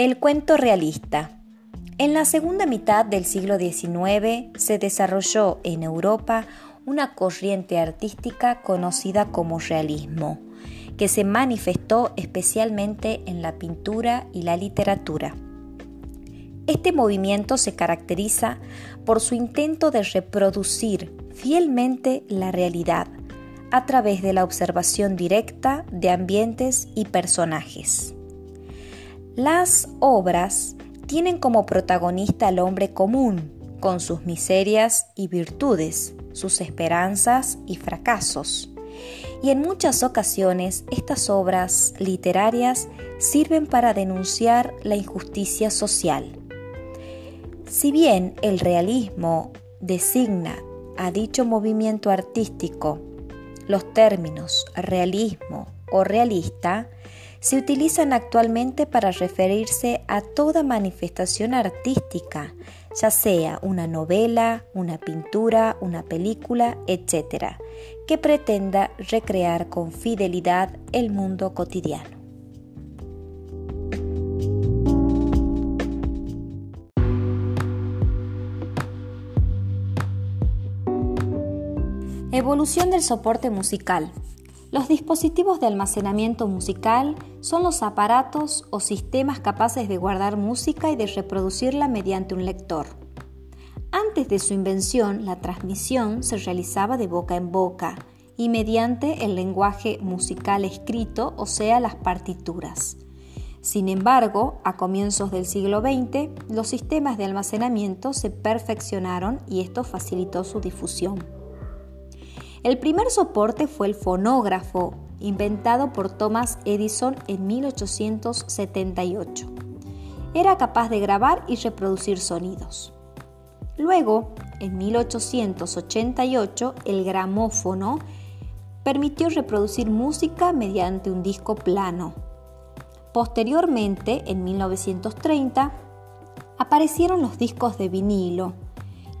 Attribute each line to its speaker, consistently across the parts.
Speaker 1: El cuento realista. En la segunda mitad del siglo XIX se desarrolló en Europa una corriente artística conocida como realismo, que se manifestó especialmente en la pintura y la literatura. Este movimiento se caracteriza por su intento de reproducir fielmente la realidad a través de la observación directa de ambientes y personajes. Las obras tienen como protagonista al hombre común, con sus miserias y virtudes, sus esperanzas y fracasos. Y en muchas ocasiones estas obras literarias sirven para denunciar la injusticia social. Si bien el realismo designa a dicho movimiento artístico los términos realismo o realista, se utilizan actualmente para referirse a toda manifestación artística, ya sea una novela, una pintura, una película, etc., que pretenda recrear con fidelidad el mundo cotidiano. Evolución del soporte musical. Los dispositivos de almacenamiento musical son los aparatos o sistemas capaces de guardar música y de reproducirla mediante un lector. Antes de su invención, la transmisión se realizaba de boca en boca y mediante el lenguaje musical escrito, o sea, las partituras. Sin embargo, a comienzos del siglo XX, los sistemas de almacenamiento se perfeccionaron y esto facilitó su difusión. El primer soporte fue el fonógrafo, inventado por Thomas Edison en 1878. Era capaz de grabar y reproducir sonidos. Luego, en 1888, el gramófono permitió reproducir música mediante un disco plano. Posteriormente, en 1930, aparecieron los discos de vinilo,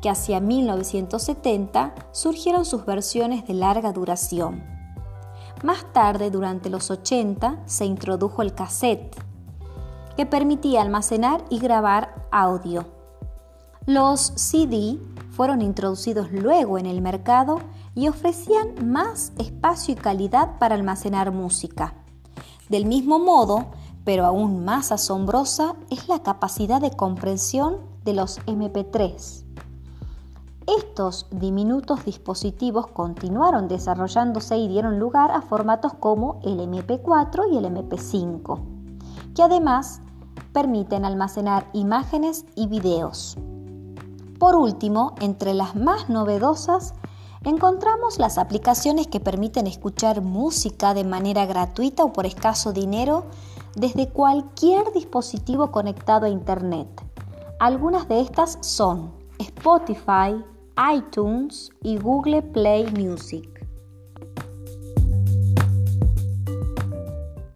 Speaker 1: que hacia 1970 surgieron sus versiones de larga duración. Más tarde, durante los 80, se introdujo el cassette, que permitía almacenar y grabar audio. Los CD fueron introducidos luego en el mercado y ofrecían más espacio y calidad para almacenar música. Del mismo modo, pero aún más asombrosa, es la capacidad de comprensión de los MP3. Estos diminutos dispositivos continuaron desarrollándose y dieron lugar a formatos como el MP4 y el MP5, que además permiten almacenar imágenes y videos. Por último, entre las más novedosas, encontramos las aplicaciones que permiten escuchar música de manera gratuita o por escaso dinero desde cualquier dispositivo conectado a Internet. Algunas de estas son Spotify, iTunes y Google Play Music.